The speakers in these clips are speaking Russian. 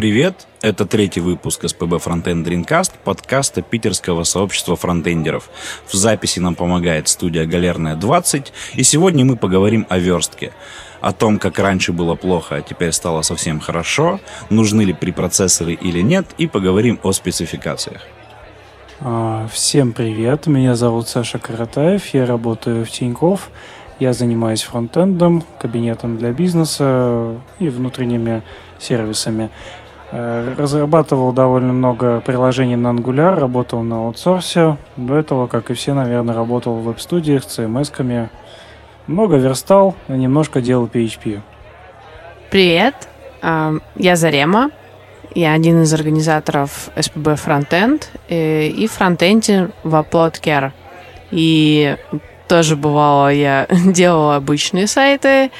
Привет! Это третий выпуск СПБ Frontend Dreamcast, подкаста питерского сообщества фронтендеров. В записи нам помогает студия Галерная 20, и сегодня мы поговорим о верстке. О том, как раньше было плохо, а теперь стало совсем хорошо, нужны ли препроцессоры или нет, и поговорим о спецификациях. А, всем привет, меня зовут Саша Каратаев, я работаю в Тинькофф, я занимаюсь фронтендом, кабинетом для бизнеса и внутренними сервисами. Э, разрабатывал довольно много приложений на Angular, работал на аутсорсе. До этого, как и все, наверное, работал в веб-студиях, CMS-ками. Много верстал, немножко делал PHP. Привет, я Зарема. Я один из организаторов SPB Frontend э, и фронтендер в Upload И тоже бывало, я делала обычные сайты,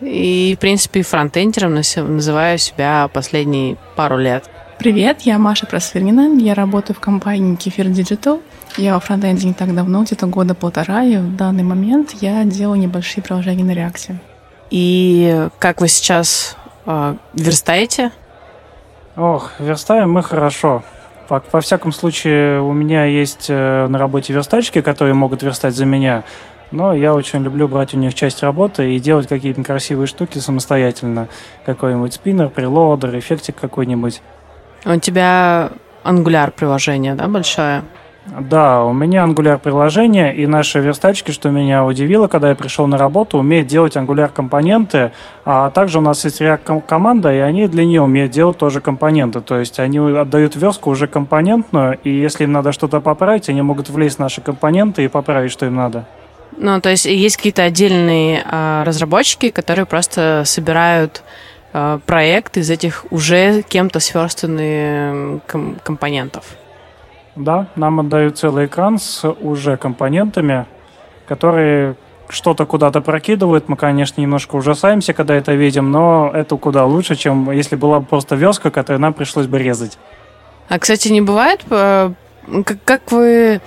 и, в принципе, фронтендером называю себя последние пару лет. Привет, я Маша Просвирнина, я работаю в компании Кефир Digital. Я во фронтенде не так давно, где-то года полтора, и в данный момент я делаю небольшие приложения на реакции. И как вы сейчас э, верстаете? Ох, верстаем мы хорошо. Во, во всяком случае, у меня есть э, на работе верстальщики, которые могут верстать за меня. Но я очень люблю брать у них часть работы и делать какие-то красивые штуки самостоятельно. Какой-нибудь спиннер, прелодер, эффектик какой-нибудь. У тебя Angular приложение, да, большое? Да, у меня Angular приложение, и наши верстачки, что меня удивило, когда я пришел на работу, умеют делать Angular компоненты, а также у нас есть React команда, и они для нее умеют делать тоже компоненты. То есть они отдают верстку уже компонентную, и если им надо что-то поправить, они могут влезть в наши компоненты и поправить, что им надо. Ну, то есть есть какие-то отдельные э, разработчики, которые просто собирают э, проект из этих уже кем-то сверстанных ком- компонентов. Да, нам отдают целый экран с уже компонентами, которые что-то куда-то прокидывают. Мы, конечно, немножко ужасаемся, когда это видим, но это куда лучше, чем если была просто веска, которую нам пришлось бы резать. А, кстати, не бывает, э, как вы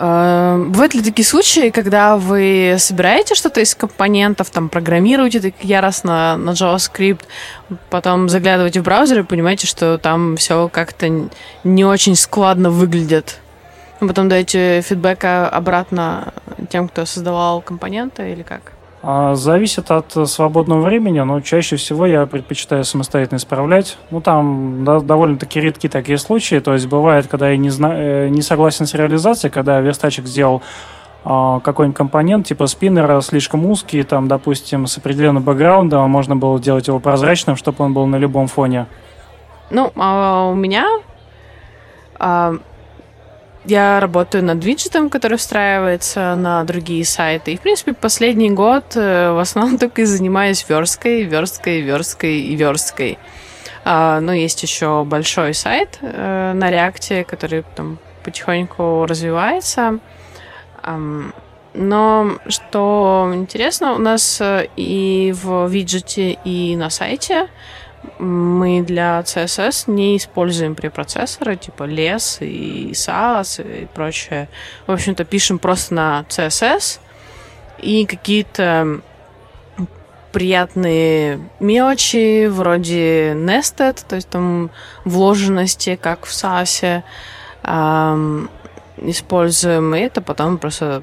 бывают ли такие случаи, когда вы собираете что-то из компонентов, там, программируете так яростно на JavaScript, потом заглядываете в браузер и понимаете, что там все как-то не очень складно выглядит? Потом даете фидбэк обратно тем, кто создавал компоненты или как? А, зависит от свободного времени, но чаще всего я предпочитаю самостоятельно исправлять. Ну, там да, довольно-таки редки такие случаи. То есть бывает, когда я не, зна- э, не согласен с реализацией, когда верстачик сделал а, какой-нибудь компонент, типа спиннера, слишком узкий, там, допустим, с определенным бэкграундом, а можно было делать его прозрачным, чтобы он был на любом фоне. Ну, а у меня я работаю над виджетом, который встраивается на другие сайты. И, в принципе, последний год э, в основном только и занимаюсь версткой, версткой, версткой и версткой. А, ну, есть еще большой сайт э, на реакте, который там потихоньку развивается. Но что интересно, у нас э, и в виджете, и на сайте мы для CSS не используем препроцессоры, типа LES и SAS и прочее. В общем-то, пишем просто на CSS и какие-то приятные мелочи вроде nested, то есть там вложенности, как в SAS, эм, используем, и это потом просто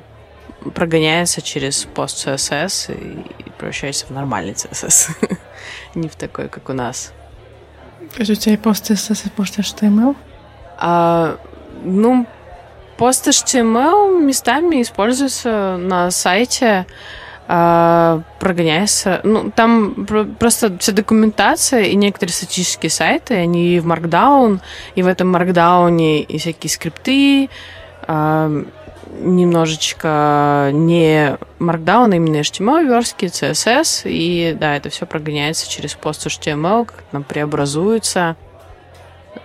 прогоняется через пост CSS и превращается в нормальный CSS. Не в такой, как у нас. То есть у тебя и пост CSS, и пост HTML? А, ну, пост HTML местами используется на сайте, а, прогоняется. Ну, там просто вся документация и некоторые статические сайты, они в Markdown, и в этом Markdown и всякие скрипты, а, немножечко не Markdown, а именно HTML верстки, CSS, и да, это все прогоняется через пост HTML, как там преобразуется.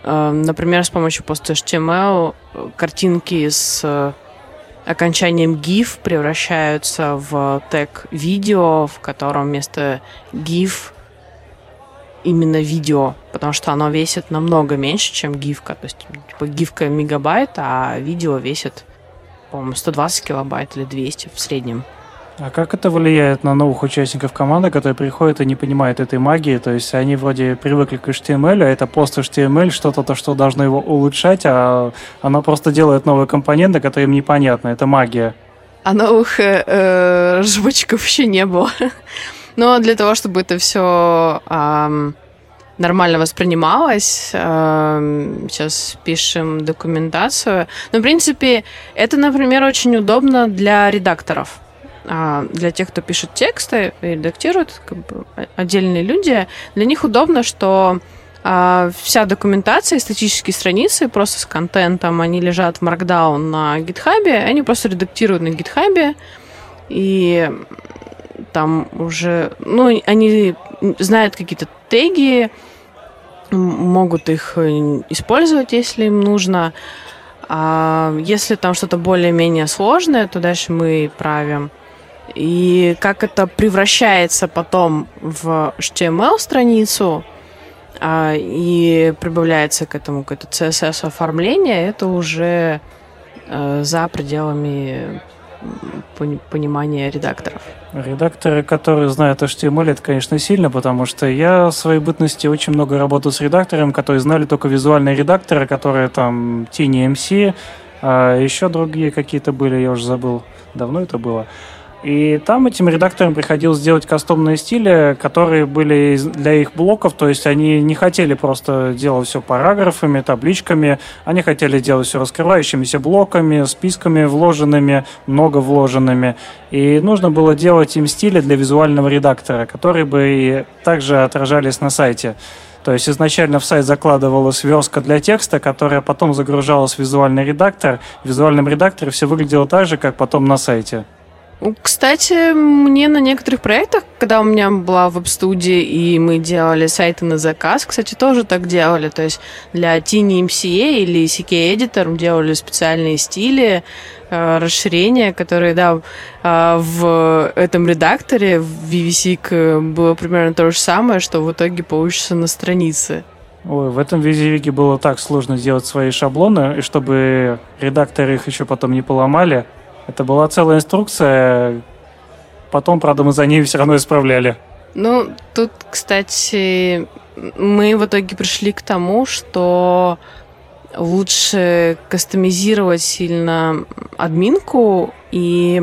Эм, например, с помощью пост HTML картинки с окончанием GIF превращаются в тег видео, в котором вместо GIF именно видео, потому что оно весит намного меньше, чем гифка. То есть, типа, гифка мегабайт, а видео весит по-моему, 120 килобайт или 200 в среднем. А как это влияет на новых участников команды, которые приходят и не понимают этой магии? То есть они вроде привыкли к HTML, а это пост HTML, что-то, то, что должно его улучшать, а оно просто делает новые компоненты, которые им непонятны. Это магия. А новых э, э, разработчиков вообще не было. Но для того, чтобы это все э, нормально воспринималось, э, сейчас пишем документацию. Но, в принципе, это, например, очень удобно для редакторов. А, для тех, кто пишет тексты и редактирует, как бы отдельные люди, для них удобно, что а, вся документация статические страницы просто с контентом, они лежат в Markdown на GitHub, они просто редактируют на GitHub, и там уже, ну, они знают какие-то теги, могут их э, использовать, если им нужно. А если там что-то более-менее сложное, то дальше мы правим. И как это превращается потом в HTML-страницу а, и прибавляется к этому какое-то CSS-оформление, это уже а, за пределами понимания редакторов. Редакторы, которые знают HTML, это, конечно, сильно, потому что я в своей бытности очень много работал с редактором, которые знали только визуальные редакторы, которые там TinyMC, а еще другие какие-то были, я уже забыл, давно это было. И там этим редакторам приходилось делать кастомные стили, которые были для их блоков, то есть они не хотели просто делать все параграфами, табличками, они хотели делать все раскрывающимися блоками, списками вложенными, много вложенными. И нужно было делать им стили для визуального редактора, которые бы и также отражались на сайте. То есть изначально в сайт закладывалась верстка для текста, которая потом загружалась в визуальный редактор. В визуальном редакторе все выглядело так же, как потом на сайте. Кстати, мне на некоторых проектах, когда у меня была веб-студия, и мы делали сайты на заказ, кстати, тоже так делали. То есть для Tiny MCA или CK Editor делали специальные стили, э, расширения, которые, да, э, в этом редакторе, в VVC было примерно то же самое, что в итоге получится на странице. Ой, в этом визивике было так сложно сделать свои шаблоны, и чтобы редакторы их еще потом не поломали, это была целая инструкция. Потом, правда, мы за ней все равно исправляли. Ну, тут, кстати, мы в итоге пришли к тому, что лучше кастомизировать сильно админку и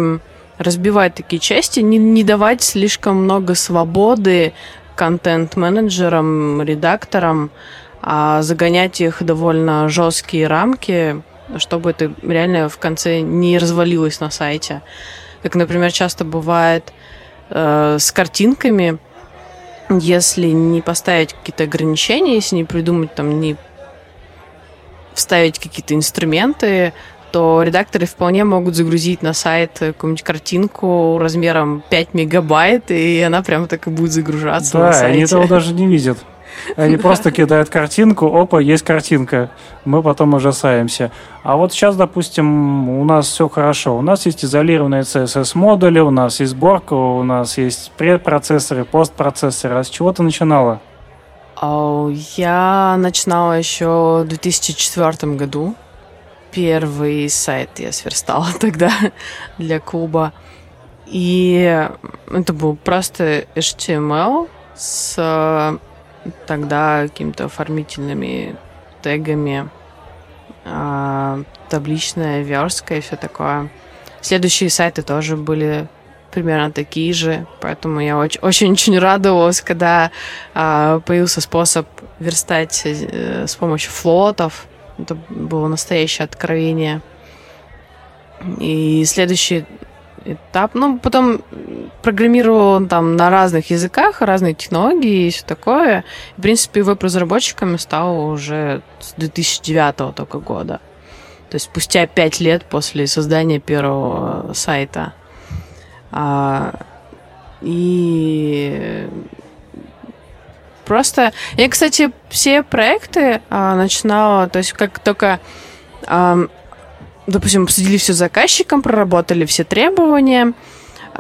разбивать такие части, не, не давать слишком много свободы контент-менеджерам, редакторам, а загонять их довольно жесткие рамки, чтобы это реально в конце не развалилось на сайте. Как, например, часто бывает э, с картинками, если не поставить какие-то ограничения, если не придумать там, не вставить какие-то инструменты, то редакторы вполне могут загрузить на сайт какую-нибудь картинку размером 5 мегабайт, и она прямо так и будет загружаться да, на сайте. они этого даже не видят. Они просто кидают картинку, опа, есть картинка. Мы потом ужасаемся. А вот сейчас, допустим, у нас все хорошо. У нас есть изолированные CSS-модули, у нас есть сборка, у нас есть предпроцессоры, постпроцессоры. А с чего ты начинала? Я начинала еще в 2004 году. Первый сайт я сверстала тогда для клуба. И это был просто HTML с тогда какими-то оформительными тегами, э, табличная верстка и все такое. Следующие сайты тоже были примерно такие же, поэтому я очень-очень радовалась, когда э, появился способ верстать э, с помощью флотов. Это было настоящее откровение. И следующий этап. Ну, потом программировал там на разных языках, разные технологии и все такое. В принципе, веб-разработчиками стал уже с 2009 только года. То есть спустя пять лет после создания первого сайта. А, и просто... Я, кстати, все проекты а, начинала, то есть как только а, допустим, обсудили все с заказчиком, проработали все требования.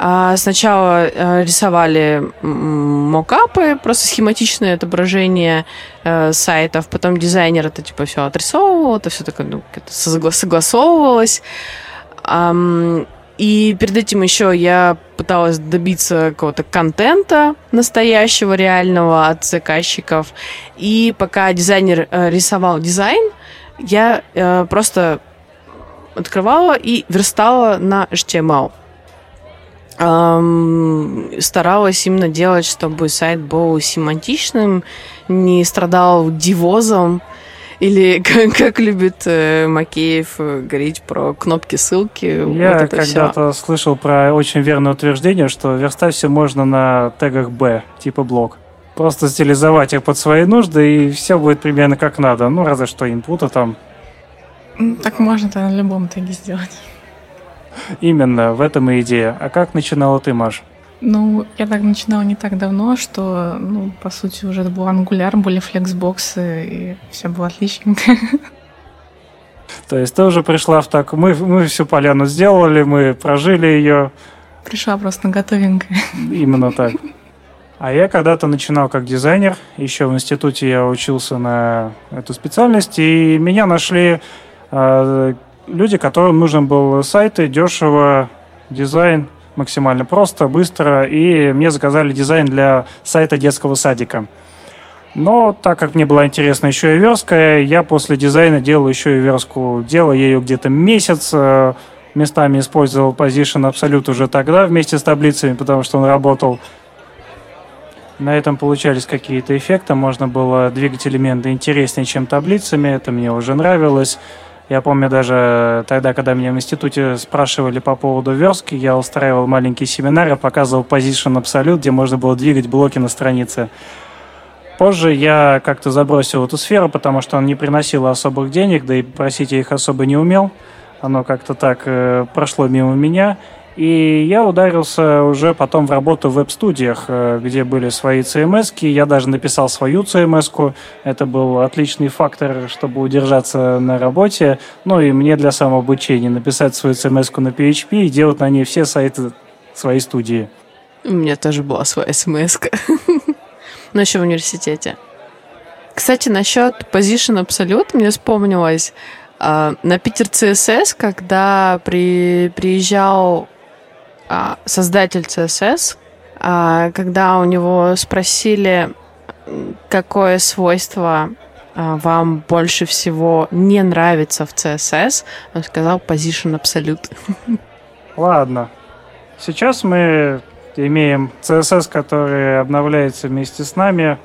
А, сначала э, рисовали мокапы, просто схематичное отображение э, сайтов, потом дизайнер это типа все отрисовывал, это все такое ну, согласовывалось. И перед этим еще я пыталась добиться какого-то контента настоящего, реального от заказчиков. И пока дизайнер э, рисовал дизайн, я просто открывала и верстала на HTML. Эм, старалась именно делать, чтобы сайт был семантичным, не страдал дивозом, или как, как любит э, Макеев э, говорить про кнопки ссылки. Я вот когда-то слышал про очень верное утверждение, что верстать все можно на тегах B, типа блок. Просто стилизовать их под свои нужды, и все будет примерно как надо. Ну, разве что инпута там. Так можно это на любом теге сделать. Именно, в этом и идея. А как начинала ты, Маш? Ну, я так начинала не так давно, что, ну, по сути, уже был ангуляр, были флексбоксы, и все было отличненько. То есть ты уже пришла в так... Мы, мы всю поляну сделали, мы прожили ее. Пришла просто готовенькая. Именно так. А я когда-то начинал как дизайнер. Еще в институте я учился на эту специальность, и меня нашли люди, которым нужен был сайт и дешево дизайн максимально просто, быстро, и мне заказали дизайн для сайта детского садика. Но так как мне была интересна еще и верстка, я после дизайна делал еще и верстку. Делал я ее где-то месяц, э, местами использовал Position Absolute уже тогда вместе с таблицами, потому что он работал. На этом получались какие-то эффекты, можно было двигать элементы интереснее, чем таблицами, это мне уже нравилось. Я помню даже тогда, когда меня в институте спрашивали по поводу верстки, я устраивал маленькие семинары, показывал Position Absolute, где можно было двигать блоки на странице. Позже я как-то забросил эту сферу, потому что он не приносил особых денег, да и просить я их особо не умел. Оно как-то так э, прошло мимо меня. И я ударился уже потом в работу в веб-студиях, э, где были свои CMS. -ки. Я даже написал свою CMS. -ку. Это был отличный фактор, чтобы удержаться на работе. Ну и мне для самообучения написать свою CMS на PHP и делать на ней все сайты своей студии. У меня тоже была своя CMS. Но еще в университете. Кстати, насчет Position Absolute мне вспомнилось. А, на Питер CSS, когда при, приезжал создатель CSS, а, когда у него спросили, какое свойство а, вам больше всего не нравится в CSS, он сказал position absolute. Ладно. Сейчас мы имеем CSS, который обновляется вместе с нами.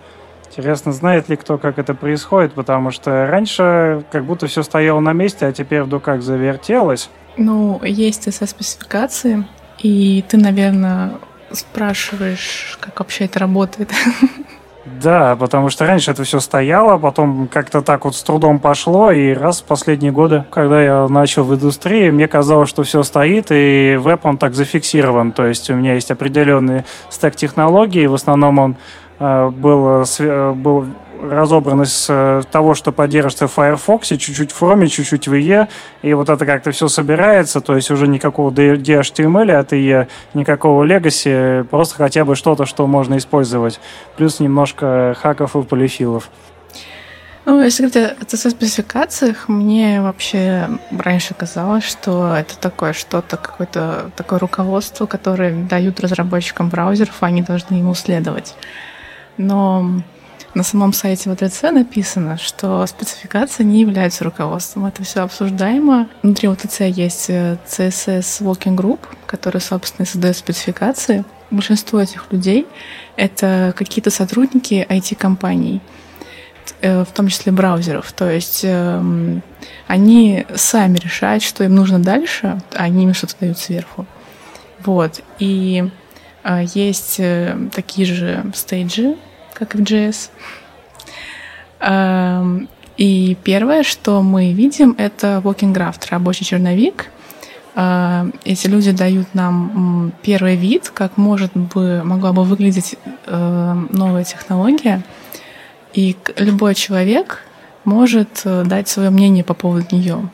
Интересно, знает ли кто, как это происходит, потому что раньше как будто все стояло на месте, а теперь вдруг как завертелось. Ну, есть CSS-спецификации, и ты, наверное, спрашиваешь, как вообще это работает. Да, потому что раньше это все стояло, потом как-то так вот с трудом пошло, и раз в последние годы, когда я начал в индустрии, мне казалось, что все стоит, и веб он так зафиксирован. То есть у меня есть определенный стек технологий, в основном он э, был, э, э, был разобранность э, того, что поддерживается в Firefox, чуть-чуть в Chrome, чуть-чуть в IE, и вот это как-то все собирается, то есть уже никакого DHTML от IE, никакого Legacy, просто хотя бы что-то, что можно использовать, плюс немножко хаков и полифилов. Ну, если говорить о CSS-спецификациях, мне вообще раньше казалось, что это такое что-то, какое-то такое руководство, которое дают разработчикам браузеров, а они должны ему следовать. Но на самом сайте ВТЦ написано, что спецификация не является руководством. Это все обсуждаемо. Внутри ВТЦ есть э, CSS Working Group, который, собственно, создает спецификации. Большинство этих людей — это какие-то сотрудники IT-компаний, э, в том числе браузеров. То есть эм, они сами решают, что им нужно дальше, а они им что-то дают сверху. Вот. И э, есть такие же стейджи, как и в JS. Эм, и первое, что мы видим, это walking graph, рабочий черновик. Эм, эти люди дают нам первый вид, как может бы, могла бы выглядеть эм, новая технология. И любой человек может э, дать свое мнение по поводу нее.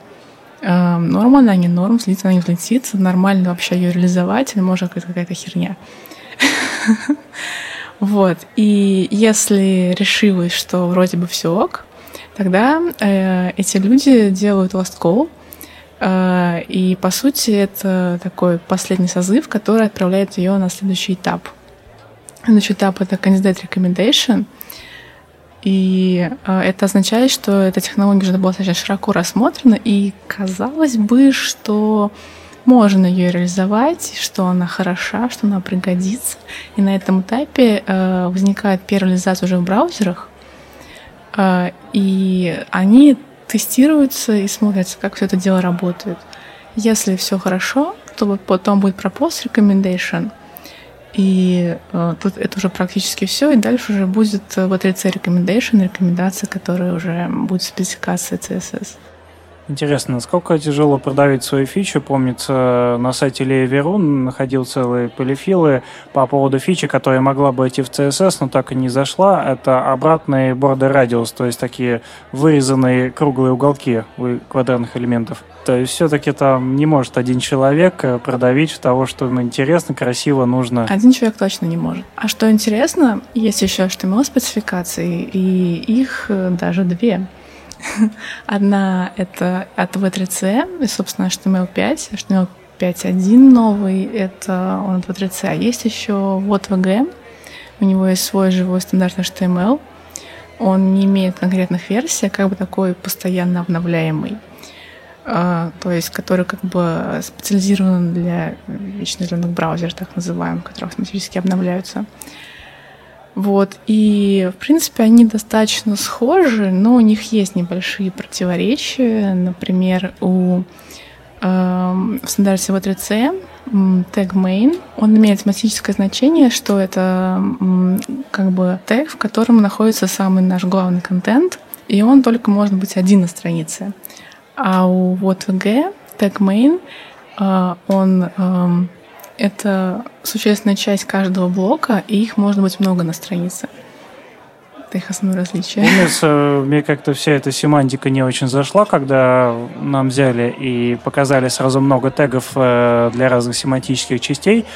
Норм она, не норм, взлетит она, не взлетит, нормально вообще ее реализовать, или может какая-то херня. Вот. И если решилось, что вроде бы все ок, тогда э, эти люди делают last call, Э, и, по сути, это такой последний созыв, который отправляет ее на следующий этап. Следующий этап — это Candidate Recommendation. И э, это означает, что эта технология уже была достаточно широко рассмотрена, и казалось бы, что можно ее реализовать, что она хороша, что она пригодится. И на этом этапе э, возникает первая реализация уже в браузерах, и они тестируются и смотрятся, как все это дело работает. Если все хорошо, то потом будет propose recommendation, и э, тут это уже практически все, и дальше уже будет э, в отрице recommendation, рекомендация, которая уже будет спецификация CSS. Интересно, насколько тяжело продавить свои фичи? Помнится, на сайте Лея находил целые полифилы по поводу фичи, которая могла бы идти в CSS, но так и не зашла. Это обратный border radius, то есть такие вырезанные круглые уголки у квадратных элементов. То есть все-таки там не может один человек э, продавить того, что ему интересно, красиво, нужно. Один человек точно не может. А что интересно, есть еще HTML-спецификации, и их э, даже две. Одна — это от V3C, и, собственно, HTML5. HTML 5.1 новый, это он от V3C. А есть еще вот VG, у него есть свой живой стандарт HTML. Он не имеет конкретных версий, а как бы такой постоянно обновляемый. Uh, то есть который как бы специализирован для вечно браузеров, так называемых, которые автоматически обновляются. Вот. И, в принципе, они достаточно схожи, но у них есть небольшие противоречия. Например, у э, в стандарте V3C тег main, он имеет тематическое значение, что это как бы тег, в котором находится самый наш главный контент, и он только может быть один на странице. А у вот VG тег main, э, он эм, это существенная часть каждого блока, и их может быть много на странице. Это их основное различие. Помнится, мне как-то вся эта семантика не очень зашла, когда нам взяли и показали сразу много тегов э, для разных семантических частей.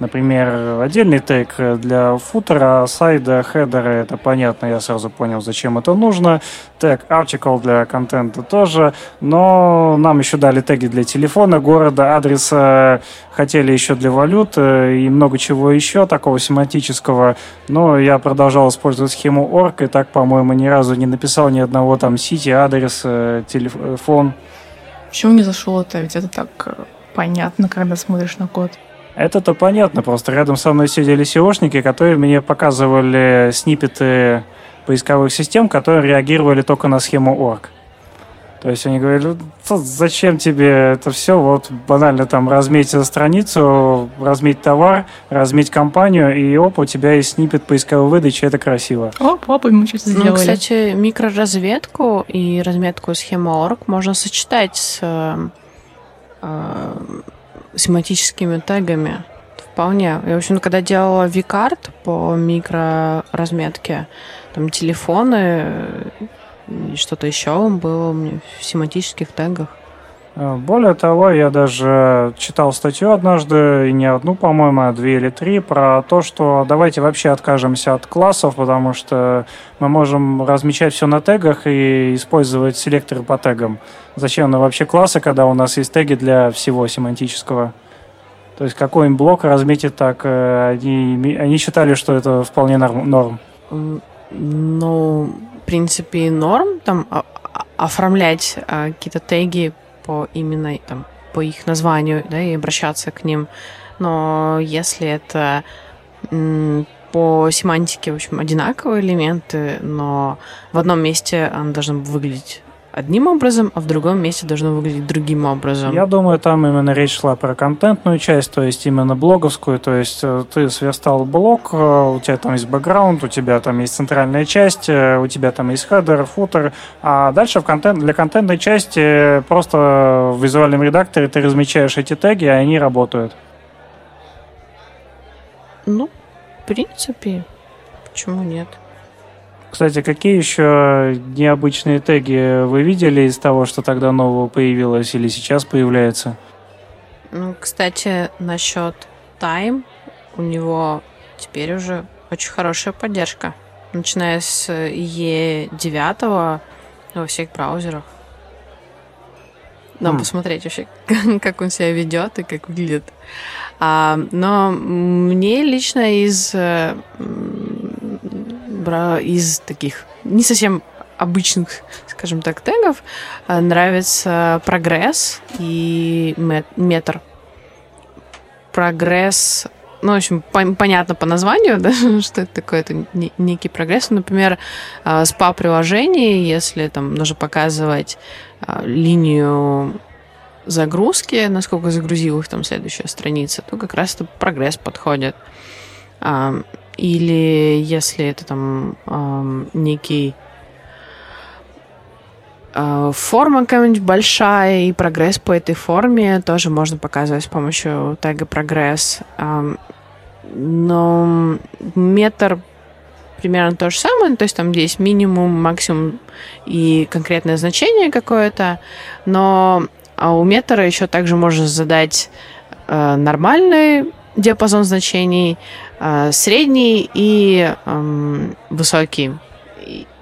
Например, отдельный тег для футера, сайда, хедера, это понятно, я сразу понял, зачем это нужно. Тег article для контента тоже, но нам еще дали теги для телефона, города, адреса, хотели еще для валют и много чего еще такого семантического, но я продолжал использовать схему org и так, по-моему, ни разу не написал ни одного там сити, адрес, э, телефон. Почему не зашел это? Ведь это так э, понятно, когда смотришь на код. Это-то понятно, просто рядом со мной сидели SEOшники, которые мне показывали снипеты поисковых систем, которые реагировали только на схему org. То есть они говорили, зачем тебе это все, вот банально там разметь страницу, разметь товар, разметь компанию, и оп, у тебя есть снипет поисковой выдачи, это красиво. Оп, оп, и мы что-то ну, сделали. Ну, кстати, микроразведку и разметку схемы org можно сочетать с э, семантическими тегами. Вполне. И, в общем, когда делала викарт по микроразметке, там телефоны и что-то еще было у меня в семантических тегах. Э, более того, я даже читал статью однажды, и не одну, по-моему, а две или три, про то, что давайте вообще откажемся от классов, потому что мы можем размечать все на тегах и использовать селекторы по тегам. Зачем нам вообще классы, когда у нас есть теги для всего семантического? То есть какой-нибудь блок разметить так, э, они, они считали, что это вполне норм. Ну, в принципе, норм там оформлять а, какие-то теги по именно там, по их названию, да, и обращаться к ним. Но если это по семантике, в общем, одинаковые элементы, но в одном месте он должен выглядеть одним образом, а в другом месте должно выглядеть другим образом. Я думаю, там именно речь шла про контентную часть, то есть именно блоговскую, то есть э, ты сверстал блог, э, у тебя там есть бэкграунд, у тебя там есть центральная часть, э, у тебя там есть хедер, футер, а дальше в контент, для контентной части просто в визуальном редакторе ты размечаешь эти теги, и они работают. Ну, в принципе, почему нет? Кстати, какие еще необычные теги вы видели из того, что тогда нового появилось или сейчас появляется? Ну, кстати, насчет Time, у него теперь уже очень хорошая поддержка. Начиная с E9 во всех браузерах. Нам посмотреть вообще, как он себя ведет и как выглядит. А, но мне лично из, из таких не совсем обычных, скажем так, тегов э, нравится прогресс и метр. Прогресс ну, в общем, по- понятно по названию, да, что это такое, это некий прогресс. Например, э, спа-приложение, если там нужно показывать линию загрузки, насколько загрузил их там следующая страница, то как раз это прогресс подходит. Или если это там некий а, форма какая-нибудь большая и прогресс по этой форме тоже можно показывать с помощью тега прогресс. Но метр примерно то же самое, то есть там есть минимум, максимум и конкретное значение какое-то, но а у метра еще также можно задать э, нормальный диапазон значений, э, средний и высокий.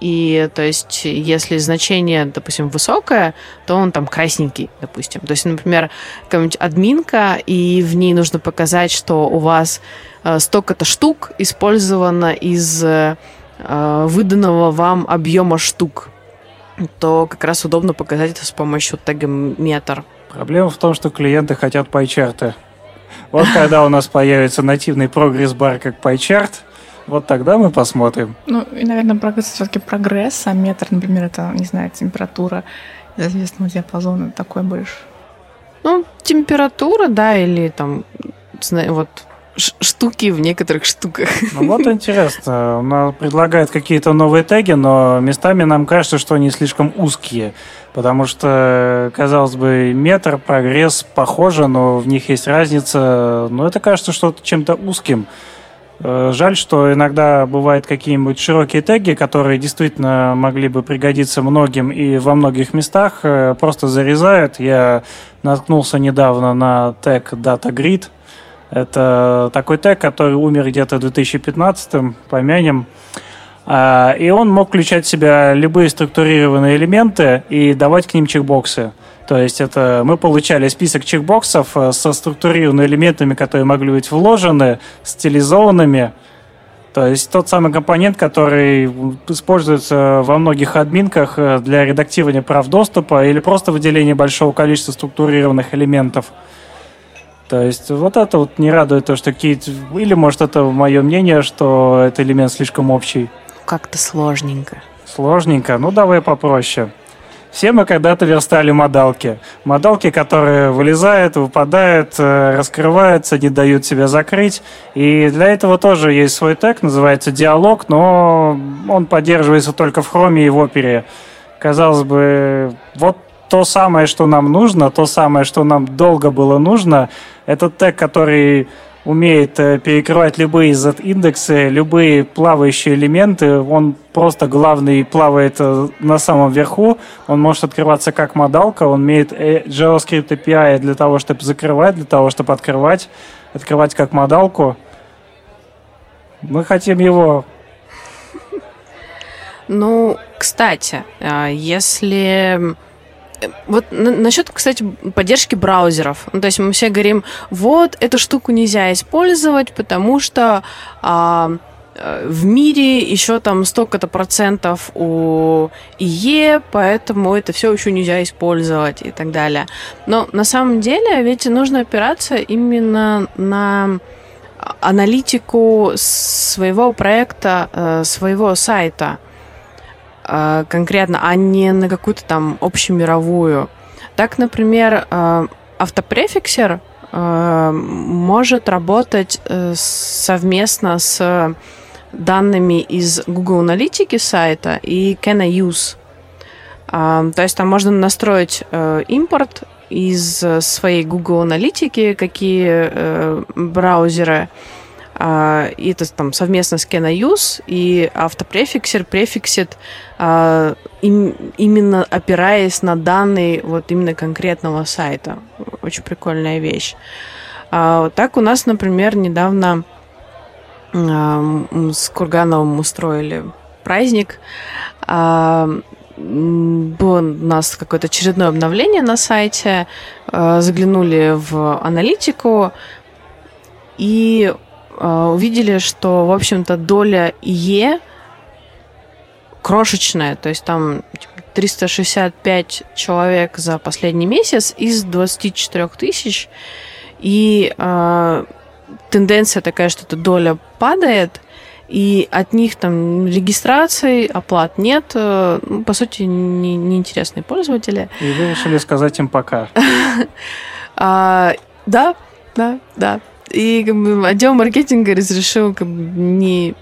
И, то есть, если значение, допустим, высокое, то он там красненький, допустим. То есть, например, какая-нибудь админка, и в ней нужно показать, что у вас э, столько-то штук использовано из э, выданного вам объема штук то как раз удобно показать это с помощью тега метр. Проблема в том, что клиенты хотят пайчарты. Вот когда у нас появится нативный прогресс-бар как пайчарт, вот тогда мы посмотрим. Ну, и, наверное, прогресс все-таки прогресс, а метр, например, это, не знаю, температура известного диапазона такой больше. Ну, температура, да, или там, вот штуки в некоторых штуках. Ну вот интересно, она предлагает какие-то новые теги, но местами нам кажется, что они слишком узкие, потому что, казалось бы, метр, прогресс похоже, но в них есть разница, но это кажется что-то чем-то узким. Э, жаль, что иногда бывают какие-нибудь широкие теги, которые действительно могли бы пригодиться многим и во многих местах, э, просто зарезают. Я наткнулся недавно на тег DataGrid, это такой тег, который умер где-то в 2015-м, помянем. А, и он мог включать в себя любые структурированные элементы и давать к ним чекбоксы. То есть это мы получали список чекбоксов э, со структурированными элементами, которые могли быть вложены, стилизованными. То есть тот самый компонент, который используется во многих админках э, для редактирования прав доступа или просто выделения большого количества структурированных элементов – то есть вот это вот не радует то, что какие-то... Или, может, это мое мнение, что этот элемент слишком общий. Как-то сложненько. Сложненько? Ну, давай попроще. Все мы когда-то верстали модалки. Модалки, которые вылезают, выпадают, э, раскрываются, не дают себя закрыть. И для этого тоже есть свой тег, называется диалог, но он поддерживается только в хроме и в опере. Казалось бы, вот то самое, что нам нужно, то самое, что нам долго было нужно, это тег, который умеет э, перекрывать любые Z-индексы, любые плавающие элементы. Он просто главный плавает э, на самом верху. Он может открываться как модалка. Он имеет э, JavaScript API для того, чтобы закрывать, для того, чтобы открывать. Открывать как модалку. Мы хотим его. Ну, кстати, а если вот насчет, кстати, поддержки браузеров. Ну, то есть мы все говорим, вот эту штуку нельзя использовать, потому что а, э, в мире еще там столько-то процентов у ИЕ, поэтому это все еще нельзя использовать и так далее. Но на самом деле ведь нужно опираться именно на аналитику своего проекта, э, своего сайта. Э, конкретно, а не на какую-то там общемировую. Так, например, э, автопрефиксер э, может работать совместно с данными из Google Аналитики сайта и Can I Use. То есть там можно настроить импорт из своей Google Аналитики, какие браузеры а, и это там совместно с CanIUse, и автопрефиксер префиксит а, им, именно опираясь на данные вот именно конкретного сайта. Очень прикольная вещь. А, так у нас, например, недавно с Кургановым устроили праздник. было у нас какое-то очередное обновление на сайте, заглянули в аналитику и увидели, что, в общем-то, доля ИЕ крошечная, то есть там 365 человек за последний месяц из 24 тысяч, и э, тенденция такая, что эта доля падает, и от них там регистрации, оплат нет, э, ну, по сути, не, неинтересные пользователи. И вы решили сказать им пока. А, да, да, да. И как бы, отдел маркетинга разрешил как бы, не,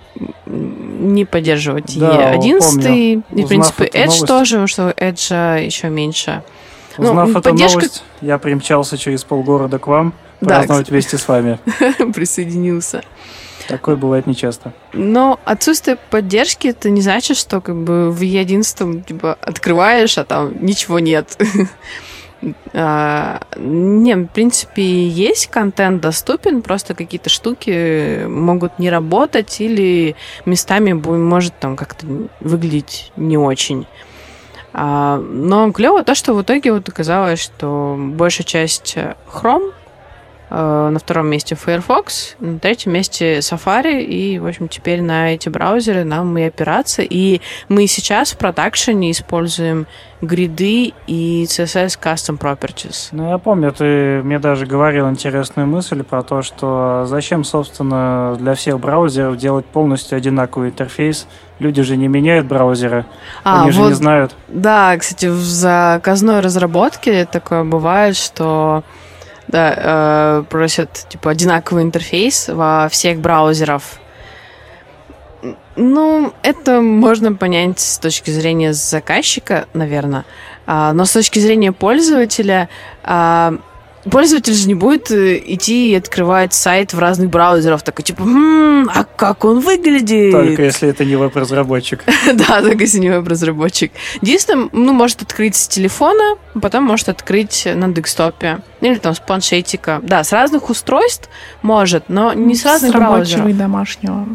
не поддерживать Да, E11. помню. И, в принципе, Edge новость- тоже, потому что Edge еще меньше. Ну, Узнав эту поддержка- новость, я примчался через полгорода к вам, Да, праздновать вместе с вами. присоединился. Такое бывает нечасто. Но отсутствие поддержки это не значит, что как бы в E11 типа открываешь, а там ничего нет. А, Не, в принципе, есть контент доступен, просто какие-то штуки могут не работать или местами бу- может там как-то выглядеть не очень. А, Но клево то, что в итоге вот оказалось, что большая часть Chrome, на втором месте Firefox, на третьем месте Safari, и, в общем, теперь на эти браузеры нам и опираться. И мы сейчас в продакшене используем гриды и CSS Custom Properties. Ну, я помню, ты мне даже говорил интересную мысль про то, что зачем, собственно, для всех браузеров делать полностью одинаковый интерфейс. Люди же не меняют браузеры, они же не знают. Да, кстати, в заказной разработке такое бывает, что да, э, просят типа одинаковый интерфейс во всех браузеров. Ну, это можно понять с точки зрения заказчика, наверное. А, но с точки зрения пользователя, а, пользователь же не будет э, идти и открывать сайт в разных браузерах. Такой, типа, «М, а как он выглядит? Только если это не веб-разработчик. Да, только если не веб-разработчик. Единственное, ну, может открыть с телефона, потом может открыть на декстопе. Или там с планшетика. Да, с разных устройств может, но не с разных рабочего браузеров. и домашнего.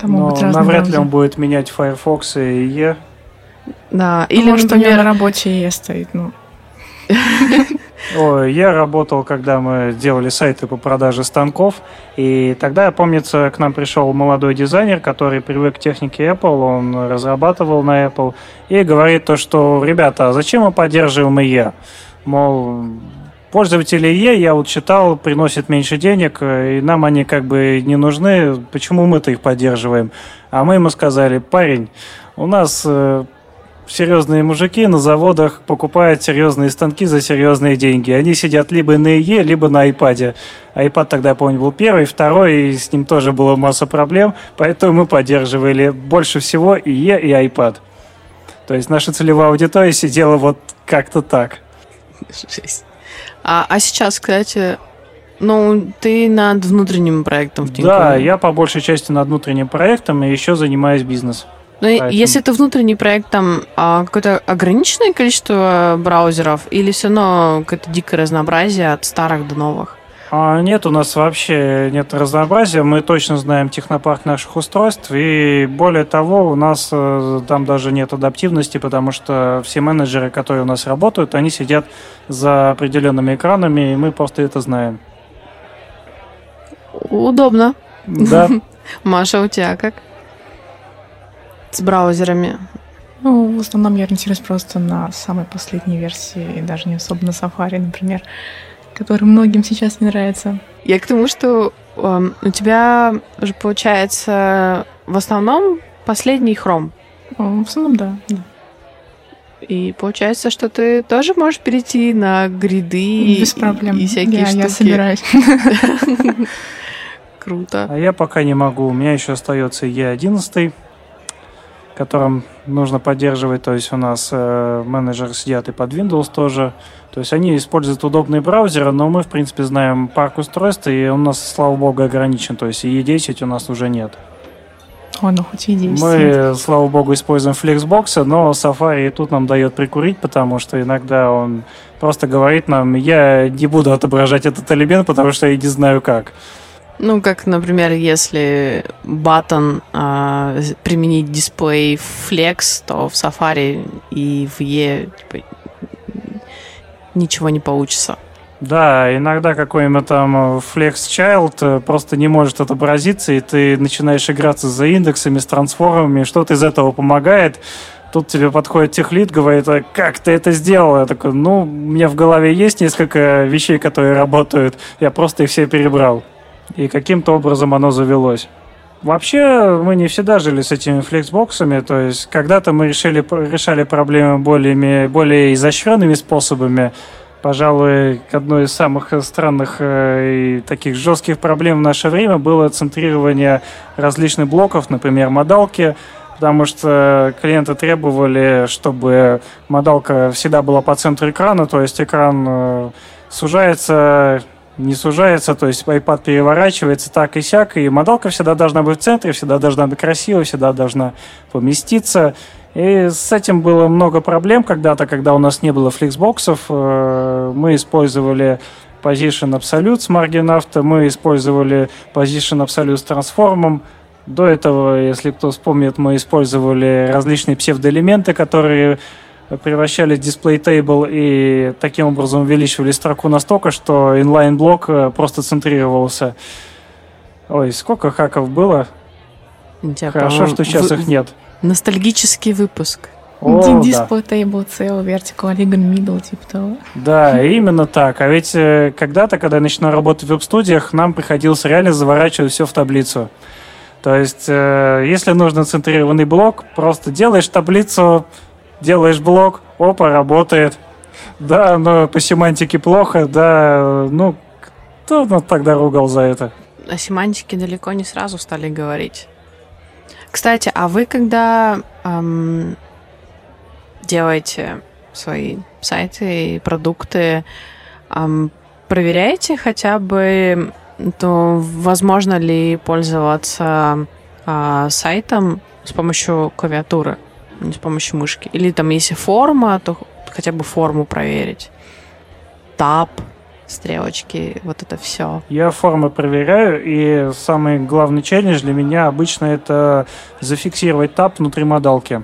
Там Но могут навряд ли браузеры. он будет менять Firefox и E. Да, Ну, или, может, у него на например, рабочей E стоит, ну. Ой, я работал, когда мы делали сайты по продаже станков, и тогда, помнится, к нам пришел молодой дизайнер, который привык к технике Apple, он разрабатывал на Apple, и говорит то, что, ребята, а зачем мы поддерживаем IE? Мол, пользователи IE, я вот читал, приносят меньше денег, и нам они как бы не нужны, почему мы-то их поддерживаем? А мы ему сказали, парень, у нас э, серьезные мужики на заводах покупают серьезные станки за серьезные деньги. Они сидят либо на ИЕ, либо на iPad. IPad тогда, я помню, был первый, второй, и с ним тоже было масса проблем, поэтому мы поддерживали больше всего ИЕ и iPad. То есть наша целевая аудитория сидела вот как-то так. Жесть. А, а сейчас, кстати, ну, ты над внутренним проектом в Тинькове. Да, я по большей части над внутренним проектом и еще занимаюсь бизнесом. Но и- поэтому- если это внутренний проект, там а, какое-то ограниченное количество браузеров или все равно какое-то дикое разнообразие от старых до новых? А, нет, у нас вообще нет разнообразия. Мы точно знаем технопарк наших устройств. И более того, у нас э, там даже нет адаптивности, потому что все менеджеры, которые у нас работают, они сидят за определенными экранами, и мы просто это знаем. Удобно. Да, Маша, у тебя как? С браузерами. Ну, в основном я ориентируюсь просто на самой последней версии, и даже не особо на Safari, например, который многим сейчас не нравится. Я к тому, что эм, у тебя же получается в основном последний хром. В основном, да. да. И получается, что ты тоже можешь перейти на гриды Без и- проблем. и, всякие я, штуки. я собираюсь. Круто. а я пока не могу. У меня еще остается E11, которым нужно поддерживать. То есть у нас э, менеджеры сидят и под Windows тоже. То есть они используют удобные браузеры, но мы, в принципе, знаем парк устройств, и он у нас, слава богу, ограничен. То есть E10 у нас уже нет. О, ну хоть и есть. Мы, слава богу, используем Flexbox, но Safari и тут нам дает прикурить, потому что иногда он просто говорит нам, я не буду отображать этот элемент, потому что я не знаю как. Ну, как, например, если батон э, применить дисплей Flex, то в Safari и в E типа, ничего не получится. Да, иногда какой-нибудь там Flex Child э, просто не может отобразиться, и ты начинаешь играться за индексами, с трансформами, что-то из этого помогает. Тут тебе подходит техлит, говорит, а как ты это сделал? Я такой, ну, у меня в голове есть несколько вещей, которые работают, я просто их все перебрал. И каким-то образом оно завелось. Вообще, мы не всегда жили с этими флексбоксами, то есть когда-то мы решили, решали проблемы более, более изощренными способами, Пожалуй, одной из самых странных э, и таких жестких проблем в наше время было центрирование различных блоков, например, модалки, потому что клиенты требовали, чтобы модалка всегда была по центру экрана, то есть экран э, сужается, не сужается, то есть iPad переворачивается так и сяк, и модалка всегда должна быть в центре, всегда должна быть красивой, всегда должна поместиться. И с этим было много проблем когда-то, когда у нас не было фликсбоксов. Э, мы использовали Position Absolute с Margin мы использовали Position Absolute с трансформом. До этого, если кто вспомнит, мы использовали различные псевдоэлементы, которые превращали display table и таким образом увеличивали строку настолько, что inline блок э, просто центрировался. Ой, сколько хаков было? Хорошо, что сейчас их нет. Ностальгический выпуск. О, Display да. Table Cell, Vertical Middle, типа того. Да, именно так. А ведь э, когда-то, когда я начинал работать в веб-студиях, нам приходилось реально заворачивать все в таблицу. То есть, э, если нужно центрированный блок, просто делаешь таблицу, делаешь блок, опа, работает. Да, но по семантике плохо, да, ну, кто нас тогда ругал за это? О семантике далеко не сразу стали говорить. Кстати, а вы когда эм, делаете свои сайты и продукты, эм, проверяете хотя бы, то возможно ли пользоваться э, сайтом с помощью клавиатуры, с помощью мышки? Или там если форма, то хотя бы форму проверить. Тап, стрелочки, вот это все. Я формы проверяю, и самый главный челлендж для меня обычно это зафиксировать тап внутри модалки.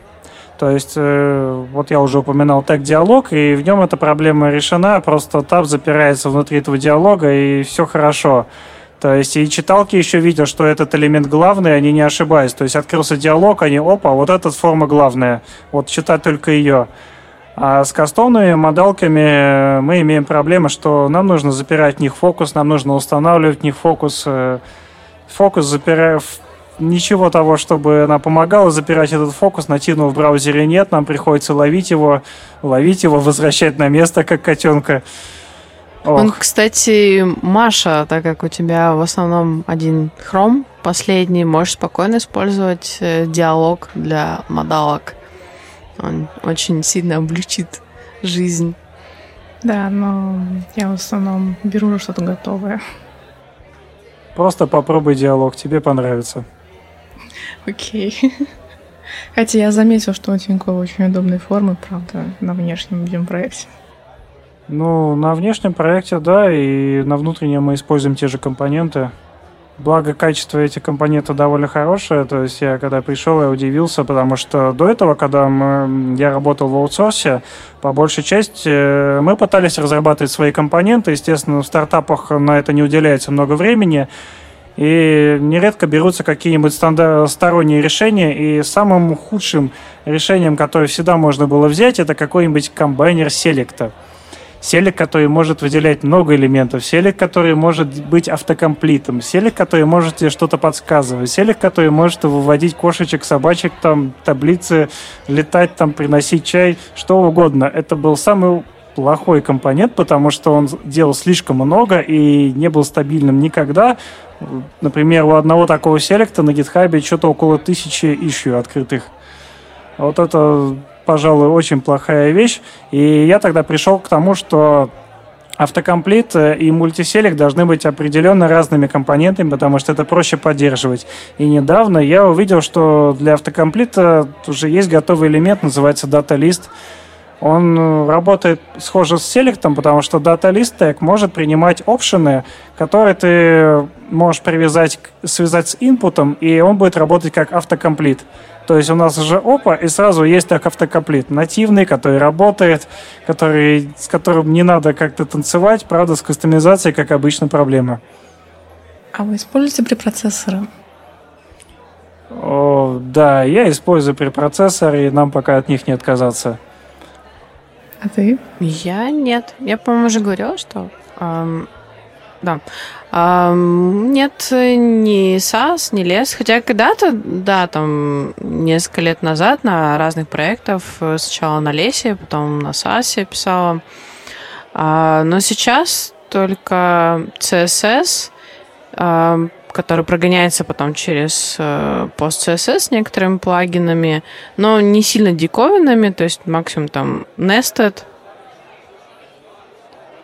То есть, э, вот я уже упоминал тег диалог, и в нем эта проблема решена, просто тап запирается внутри этого диалога, и все хорошо. То есть и читалки еще видят, что этот элемент главный, они не ошибаются. То есть открылся диалог, они, опа, вот эта форма главная. Вот читать только ее. А с кастомными модалками мы имеем проблему, что нам нужно запирать в них фокус, нам нужно устанавливать в них фокус. Э, фокус запирая ничего того, чтобы она помогала запирать этот фокус, нативного в браузере нет, нам приходится ловить его, ловить его, возвращать на место, как котенка. Ох. Он, кстати, Маша, так как у тебя в основном один хром последний, можешь спокойно использовать э, диалог для модалок. Он очень сильно облегчит жизнь. Да, но я в основном беру что-то готовое. Просто попробуй диалог, тебе понравится. Окей. Хотя я заметил, что у Тинькова очень удобные формы, правда, на внешнем видим проекте. Ну, на внешнем проекте, да, и на внутреннем мы используем те же компоненты. Благо, качество этих компонентов довольно хорошее. То есть я когда пришел, я удивился, потому что до этого, когда мы, я работал в аутсорсе, по большей части э, мы пытались разрабатывать свои компоненты. Естественно, в стартапах на это не уделяется много времени. И нередко берутся какие-нибудь сторонние решения, и самым худшим решением, которое всегда можно было взять, это какой-нибудь комбайнер селекта селек, который может выделять много элементов, селек, который может быть автокомплитом, селек, который может тебе что-то подсказывать, селек, который может выводить кошечек, собачек, там, таблицы, летать, там, приносить чай, что угодно. Это был самый плохой компонент, потому что он делал слишком много и не был стабильным никогда. Например, у одного такого селекта на гитхабе что-то около тысячи ищу открытых. Вот это пожалуй, очень плохая вещь. И я тогда пришел к тому, что автокомплит э, и мультиселек должны быть определенно разными компонентами, потому что это проще поддерживать. И недавно я увидел, что для автокомплита уже есть готовый элемент, называется дата-лист. Он э, работает схоже с селектом, потому что дата-лист может принимать опшены, которые ты можешь привязать, связать с инпутом, и он будет работать как автокомплит. То есть у нас уже опа, и сразу есть так автокомплит. Нативный, который работает, который, с которым не надо как-то танцевать. Правда, с кастомизацией, как обычно, проблема. А вы используете препроцессоры? О, да, я использую препроцессоры, и нам пока от них не отказаться. А ты? Я нет. Я, по-моему, уже говорила, что... эм, да. Эм, нет ни SAS, ни LES. Хотя когда-то, да, там несколько лет назад на разных проектах э, сначала на лесе, потом на я писала. А, но сейчас только CSS, эм, который прогоняется потом через э, PostCSS с некоторыми плагинами, но не сильно диковинными, то есть максимум там nested,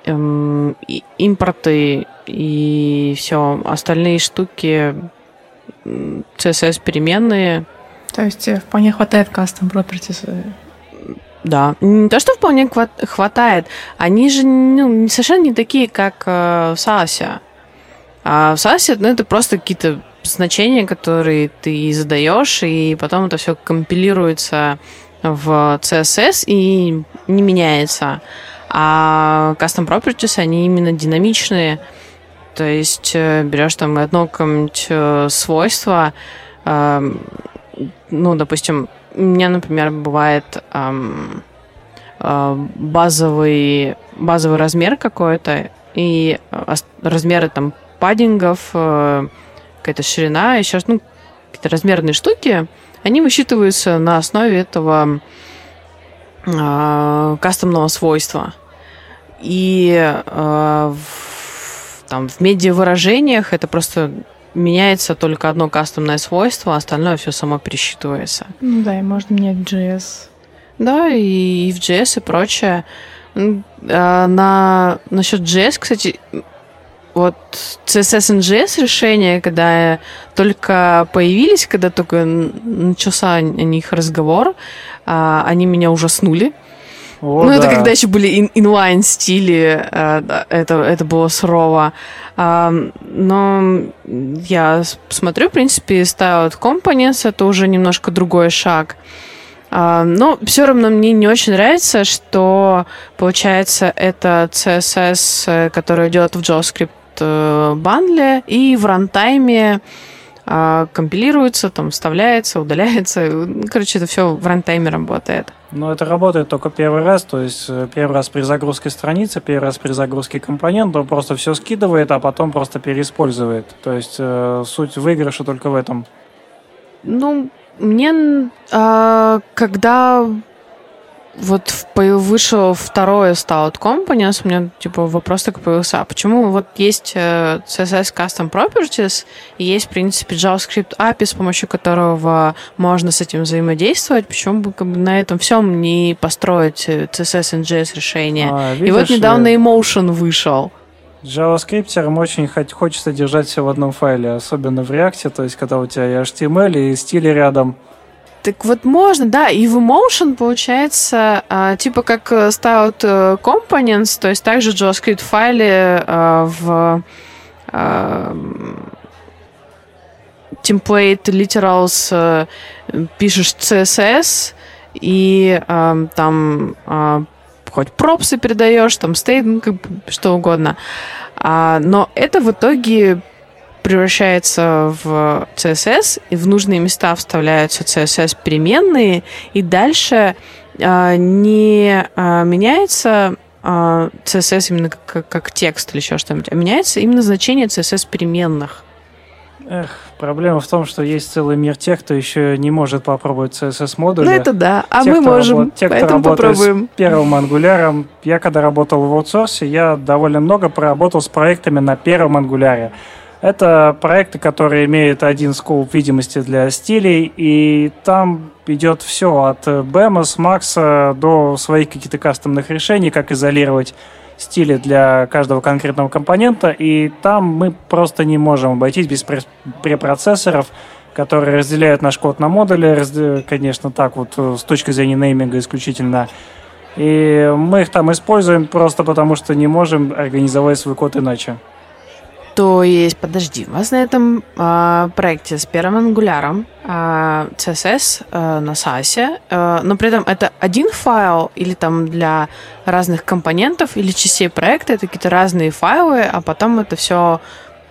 эм, и импорты и все остальные штуки CSS переменные. То есть э, вполне хватает custom properties. э, Да, не то, что вполне хва- хватает, они же ну, совершенно не такие, как э, в SaaS. А в SaaS ну, это просто какие-то значения, которые ты задаешь, и потом это все компилируется в CSS и не меняется. А custom properties, они именно динамичные. То есть э, берешь там одно какое-нибудь э, свойство, эм, ну, допустим, у меня, например, бывает эм, э, базовый, базовый размер какой-то, и размеры там паддингов, какая-то ширина, еще ну, какие-то размерные штуки, они высчитываются на основе этого кастомного свойства. И э, в, там, в медиавыражениях это просто меняется только одно кастомное свойство, а остальное все само пересчитывается. Ну да, и можно менять JS. Да, и, и в JS и прочее. А, На, насчет JS, кстати, вот CSS и JS решения, когда только появились, когда только начался о них разговор, а, они меня ужаснули. О, ну, это да. когда еще были ин- инлайн стили, э, это, это было сурово. Но я смотрю, в принципе, Styled Components это уже немножко другой шаг. А, но все равно мне не очень нравится, что получается это CSS, э, который идет в JavaScript э, бандле и в рантайме а, компилируется, там вставляется, удаляется. Короче, это все в рантайме работает. Но это работает только первый раз, то есть э, первый раз при загрузке страницы, первый раз при загрузке компонента, он просто все скидывает, а потом просто переиспользует. То есть э, суть выигрыша только в этом. Ну, мне, а, когда вот вышел второе Stout Components, у меня типа вопрос такой появился, а почему вот есть э, CSS Custom Properties и есть, в принципе, JavaScript API, с помощью которого можно с этим взаимодействовать, почему бы как бы, на этом всем не построить э, CSS и JS решение? А, и вот видишь недавно Emotion вышел. JavaScript очень хочется держать все в одном файле, особенно в React, то есть когда у тебя и HTML, и стили рядом. Так вот можно, да, и в Emotion получается а, типа как э, Stout э, Components, то есть также JavaScript файле а, в а, template literals э, пишешь CSS и а, там а, хоть пропсы передаешь, там state, ну, как что угодно. А, но это в итоге превращается в CSS, и в нужные места вставляются CSS переменные, и дальше а, не а, меняется а, CSS именно как, как- как текст или еще что-нибудь, а меняется именно значение CSS переменных. Эх, проблема в том, что есть целый мир тех, кто еще не может попробовать CSS-модули. Ну это да, а Те, мы кто можем, работ- те, кто поэтому с попробуем. первым ангуляром. Я когда работал в аутсорсе, я довольно много проработал с проектами на первом ангуляре. Это проекты, которые имеют один скоп видимости для стилей, и там идет все от BEMOS, Max до своих каких-то кастомных решений, как изолировать стили для каждого конкретного компонента, и там мы просто не можем обойтись без пре- препроцессоров, которые разделяют наш код на модули, конечно, так вот э, с точки зрения нейминга исключительно. И мы их там используем просто потому, что не можем организовать свой код иначе. То есть, подожди, у вас на этом э, проекте с первым ангуляром CSS э, на SASE, э, но при этом это один файл или там для разных компонентов или частей проекта это какие-то разные файлы, а потом это все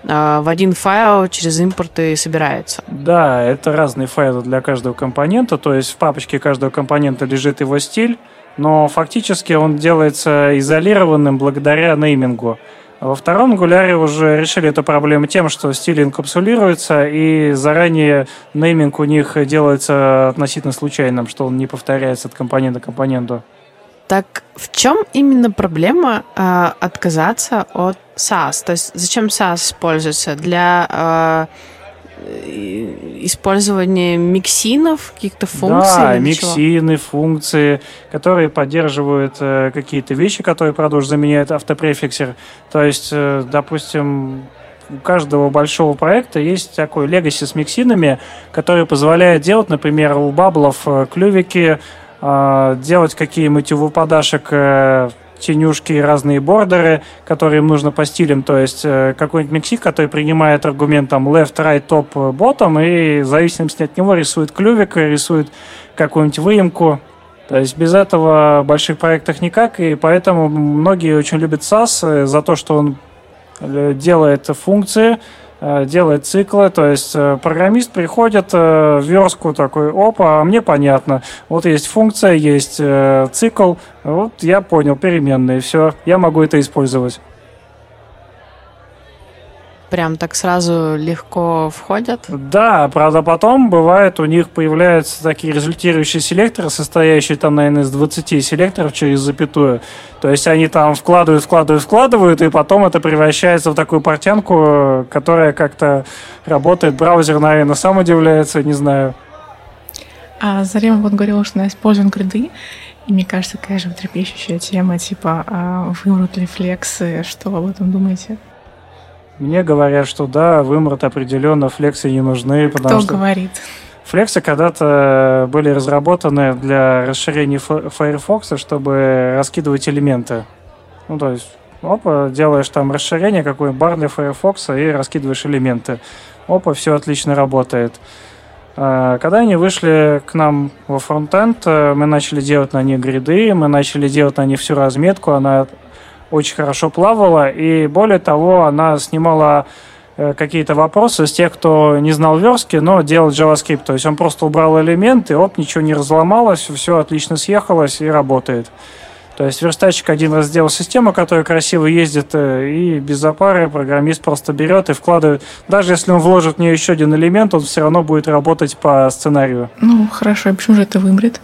э, в один файл через импорты собирается. Да, это разные файлы для каждого компонента, то есть в папочке каждого компонента лежит его стиль, но фактически он делается изолированным благодаря неймингу. Во втором Ангуляре уже решили эту проблему тем, что стиль инкапсулируется, и заранее нейминг у них делается относительно случайным, что он не повторяется от компонента к компоненту. Так в чем именно проблема э, отказаться от SAS? То есть зачем SAS используется? Для э, использование миксинов, каких-то функций? Да, миксины, чего? функции, которые поддерживают э, какие-то вещи, которые, правда, уже заменяют автопрефиксер. То есть, э, допустим, у каждого большого проекта есть такой легаси с миксинами, который позволяет делать, например, у баблов э, клювики, э, делать какие-нибудь у выпадашек э, тенюшки и разные бордеры, которые им нужно по стилям, то есть э, какой-нибудь миксик, который принимает аргумент там left, right, top, bottom, и в зависимости от него рисует клювик, рисует какую-нибудь выемку. То есть без этого в больших проектах никак, и поэтому многие очень любят SAS э, за то, что он э, делает функции, Э, делает циклы, то есть э, программист приходит э, в верстку такой, опа, а мне понятно, вот есть функция, есть цикл, вот я понял, переменные, все, я могу это использовать прям так сразу легко входят? Да, правда, потом бывает у них появляются такие результирующие селекторы, состоящие там, наверное, из 20 селекторов через запятую. То есть они там вкладывают, вкладывают, вкладывают, и потом это превращается в такую портянку, которая как-то работает. Браузер, наверное, сам удивляется, не знаю. А Зарема вот говорила, что она использует гриды, и мне кажется, такая же трепещущая тема, типа, а вымрут ли флексы, что вы об этом думаете? Мне говорят, что да, вымрут определенно, флексы не нужны. Потому Кто что говорит? Флексы когда-то были разработаны для расширения Firefox, чтобы раскидывать элементы. Ну, то есть, опа, делаешь там расширение, какой бар для Firefox, и раскидываешь элементы. Опа, все отлично работает. А, когда они вышли к нам во фронтенд, э, мы начали делать на них гриды, мы начали делать на них всю разметку, она очень хорошо плавала, и более того, она снимала э, какие-то вопросы с тех, кто не знал верстки, но делал JavaScript. То есть он просто убрал элементы, оп, ничего не разломалось, все отлично съехалось и работает. То есть верстальщик один раз сделал систему, которая красиво ездит, э, и без запары программист просто берет и вкладывает. Даже если он вложит в нее еще один элемент, он все равно будет работать по сценарию. Ну, хорошо, а почему же это вымрет?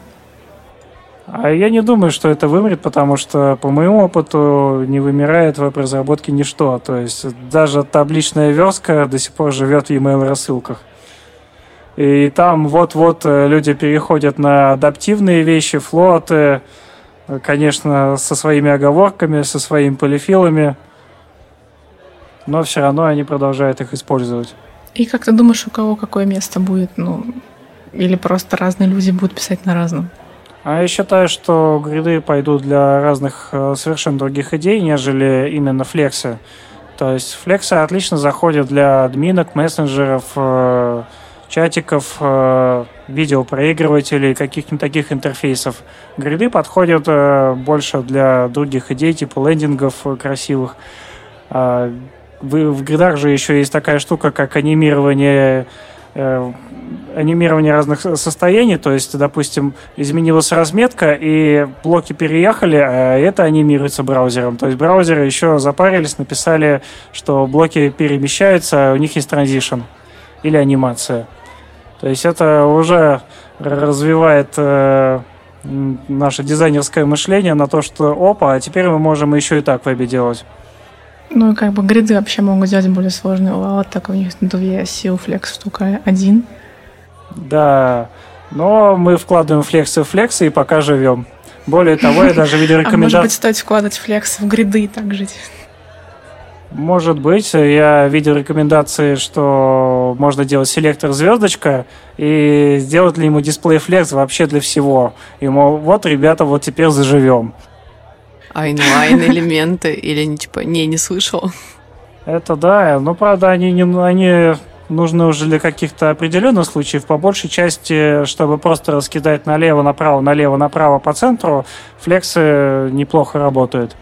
А я не думаю, что это вымрет, потому что по моему опыту не вымирает в веб-разработке ничто. То есть даже табличная верстка до сих пор живет в e-mail рассылках. И там вот-вот э, люди переходят на адаптивные вещи, флоты, конечно, со своими оговорками, со своими полифилами, но все равно они продолжают их использовать. И как ты думаешь, у кого какое место будет? Ну, или просто разные люди будут писать на разном? А я считаю, что гриды пойдут для разных э, совершенно других идей, нежели именно флексы. То есть флексы отлично заходят для админок, мессенджеров, э, чатиков, э, видеопроигрывателей, каких-нибудь таких интерфейсов. Гриды подходят больше для других идей, типа лендингов красивых. А, в гридах же еще есть такая штука, как анимирование анимирование разных состояний, то есть, допустим, изменилась разметка, и блоки переехали, а это анимируется браузером. То есть браузеры еще запарились, написали, что блоки перемещаются, а у них есть транзишн или анимация. То есть это уже развивает э, наше дизайнерское мышление на то, что опа, а теперь мы можем еще и так вебе делать. Ну, как бы гриды вообще могут делать более сложные. Вот так у них две сил флекс только один. Да, но мы вкладываем флексы в флексы и пока живем. Более того, я даже видел рекомендации... А может быть, стоит вкладывать флекс в гриды и так жить? Может быть, я видел рекомендации, что можно делать селектор звездочка и сделать ли ему дисплей флекс вообще для всего. И мол, вот, ребята, вот теперь заживем. Айнлайн элементы или не типа, не, не слышал. Это да, но правда они, не, они нужны уже для каких-то определенных случаев. По большей части, чтобы просто раскидать налево, направо, налево, направо по центру, флексы неплохо работают.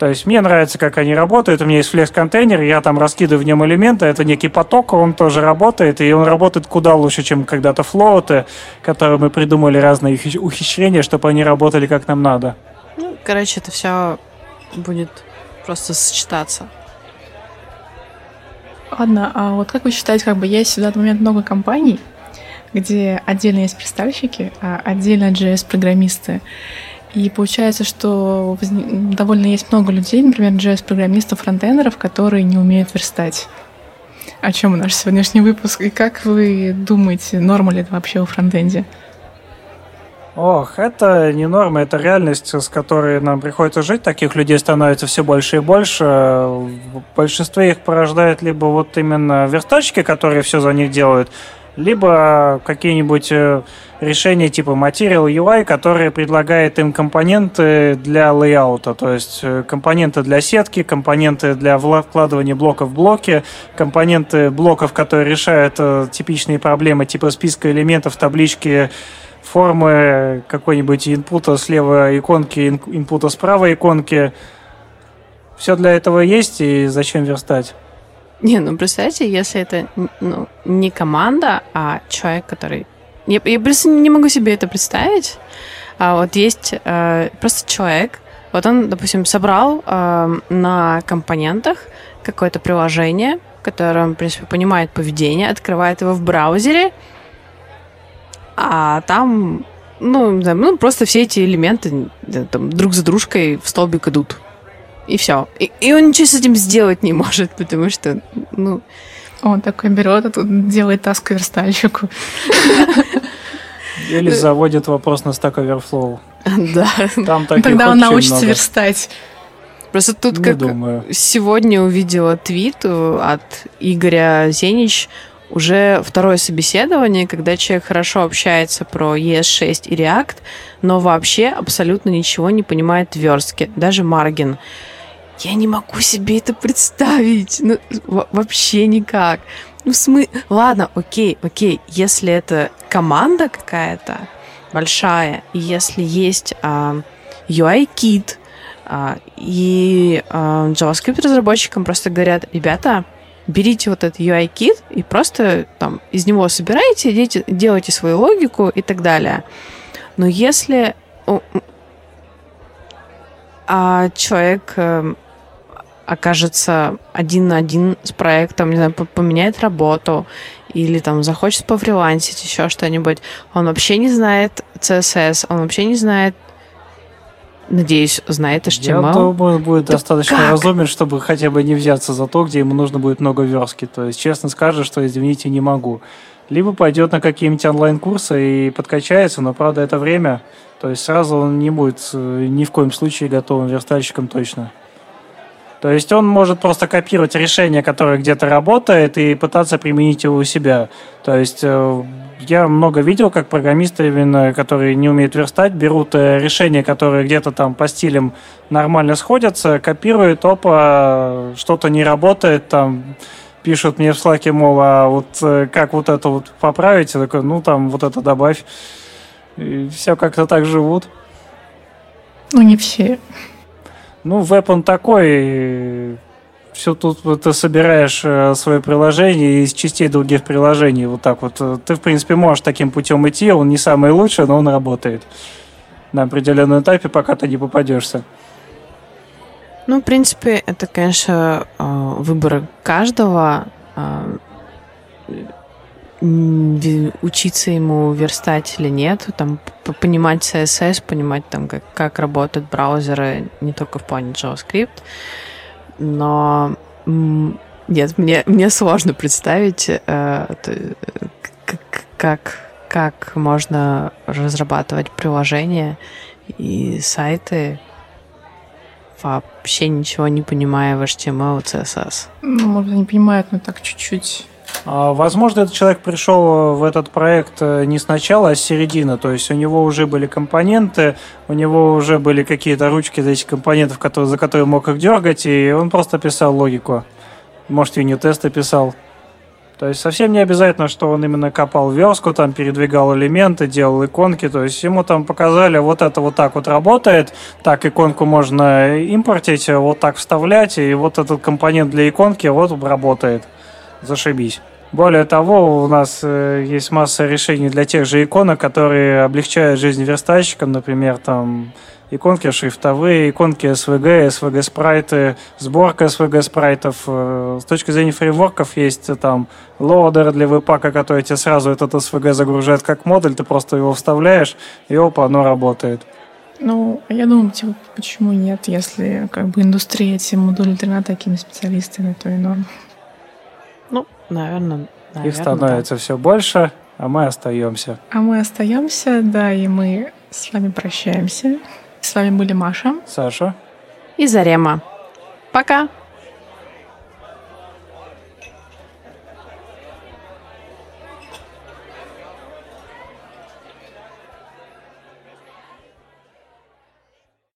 То есть мне нравится, как они работают. У меня есть флекс-контейнер, я там раскидываю в нем элементы. Это некий поток, он тоже работает. И он работает куда лучше, чем когда-то флоуты, которые мы придумали разные ухищрения, чтобы они работали как нам надо. Ну, короче, это все будет просто сочетаться. Ладно, а вот как вы считаете, как бы есть в данный момент много компаний, где отдельно есть представщики, а отдельно JS-программисты. И получается, что довольно есть много людей, например, JS-программистов, фронтендеров, которые не умеют верстать. О чем наш сегодняшний выпуск? И как вы думаете, норма ли это вообще у фронтенде? Ох, это не норма, это реальность, с которой нам приходится жить. Таких людей становится все больше и больше. В большинстве их порождает либо вот именно верстальщики, которые все за них делают, либо какие-нибудь э, решения типа Material UI, которые предлагают им компоненты для лейаута, то есть э, компоненты для сетки, компоненты для вкладывания блоков в блоки, компоненты блоков, которые решают э, типичные проблемы типа списка элементов, таблички, формы какой-нибудь инпута слева иконки, инпута справа иконки. Все для этого есть, и зачем верстать? Не, ну представьте, если это ну, не команда, а человек, который... Я, я просто не могу себе это представить. А вот есть э, просто человек, вот он, допустим, собрал э, на компонентах какое-то приложение, которое он, в принципе, понимает поведение, открывает его в браузере, а там, ну, ну просто все эти элементы там, друг за дружкой в столбик идут и все. И, и он ничего с этим сделать не может, потому что, ну... Он такой берет, а тут делает таск верстальщику. Или заводит вопрос на Stack Overflow. Да. Там Тогда он научится много. верстать. Просто тут не как думаю. сегодня увидела твит от Игоря Зенич, уже второе собеседование, когда человек хорошо общается про ES6 и React, но вообще абсолютно ничего не понимает в верстке, даже маргин. Я не могу себе это представить. Ну, вообще никак. Ну, смы... Ладно, окей, окей. Если это команда какая-то большая, и если есть а, UI-кит, а, и а, JavaScript-разработчикам просто говорят, ребята, берите вот этот UI-кит и просто там из него собираете, делайте, делайте свою логику и так далее. Но если а человек эм, окажется один на один с проектом, не знаю, поменяет работу или там захочет пофрилансить, еще что-нибудь. Он вообще не знает CSS, он вообще не знает Надеюсь, знает HTML. Я думаю, будет да достаточно как? разумен, чтобы хотя бы не взяться за то, где ему нужно будет много верстки. То есть честно скажет, что извините, не могу. Либо пойдет на какие-нибудь онлайн-курсы и подкачается, но правда это время. То есть сразу он не будет э, ни в коем случае готовым верстальщиком точно. То есть он может просто копировать решение, которое где-то работает, и пытаться применить его у себя. То есть э, я много видел, как программисты, именно, которые не умеют верстать, берут э, решения, которые где-то там по стилям нормально сходятся, копируют, опа, что-то не работает, там пишут мне в слаке, мол, а вот э, как вот это вот поправить? Я такой, ну там вот это добавь. И все как-то так живут. Ну, не все. Ну, веб он такой, все тут вот, ты собираешь э, свое приложение из частей других приложений. Вот так вот. Ты, в принципе, можешь таким путем идти. Он не самый лучший, но он работает на определенном этапе, пока ты не попадешься. Ну, в принципе, это, конечно, э, выбор каждого. Э, учиться ему верстать или нет, там понимать CSS, понимать там как, как работают браузеры не только в плане JavaScript, но нет, мне, мне сложно представить, э, как, как можно разрабатывать приложения и сайты, вообще ничего не понимая в HTML и CSS. Ну, может, не понимают, но так чуть-чуть возможно, этот человек пришел в этот проект э, не сначала, а с середины. То есть у него уже были компоненты, у него уже были какие-то ручки за этих компонентов, которые, за которые мог их дергать, и он просто писал логику. Может, юнит-тесты писал. То есть совсем не обязательно, что он именно копал верстку, там передвигал элементы, делал иконки. То есть ему там показали, вот это вот так вот работает, так иконку можно импортить, вот так вставлять, и вот этот компонент для иконки вот работает. Зашибись. Более того, у нас э, есть масса решений для тех же иконок, которые облегчают жизнь верстальщикам, например, там иконки шрифтовые, иконки SVG, SVG спрайты, сборка SVG спрайтов. Э, с точки зрения фреймворков есть э, там лоадер для веб-пака, который тебе сразу этот SVG загружает как модуль, ты просто его вставляешь, и опа, оно работает. Ну, я думаю, типа, почему нет, если как бы индустрия эти модули трена такими специалистами, то и норм. Наверное, наверное Их становится да. все больше, а мы остаемся. А мы остаемся, да, и мы с вами прощаемся. С вами были Маша, Саша и Зарема. Пока!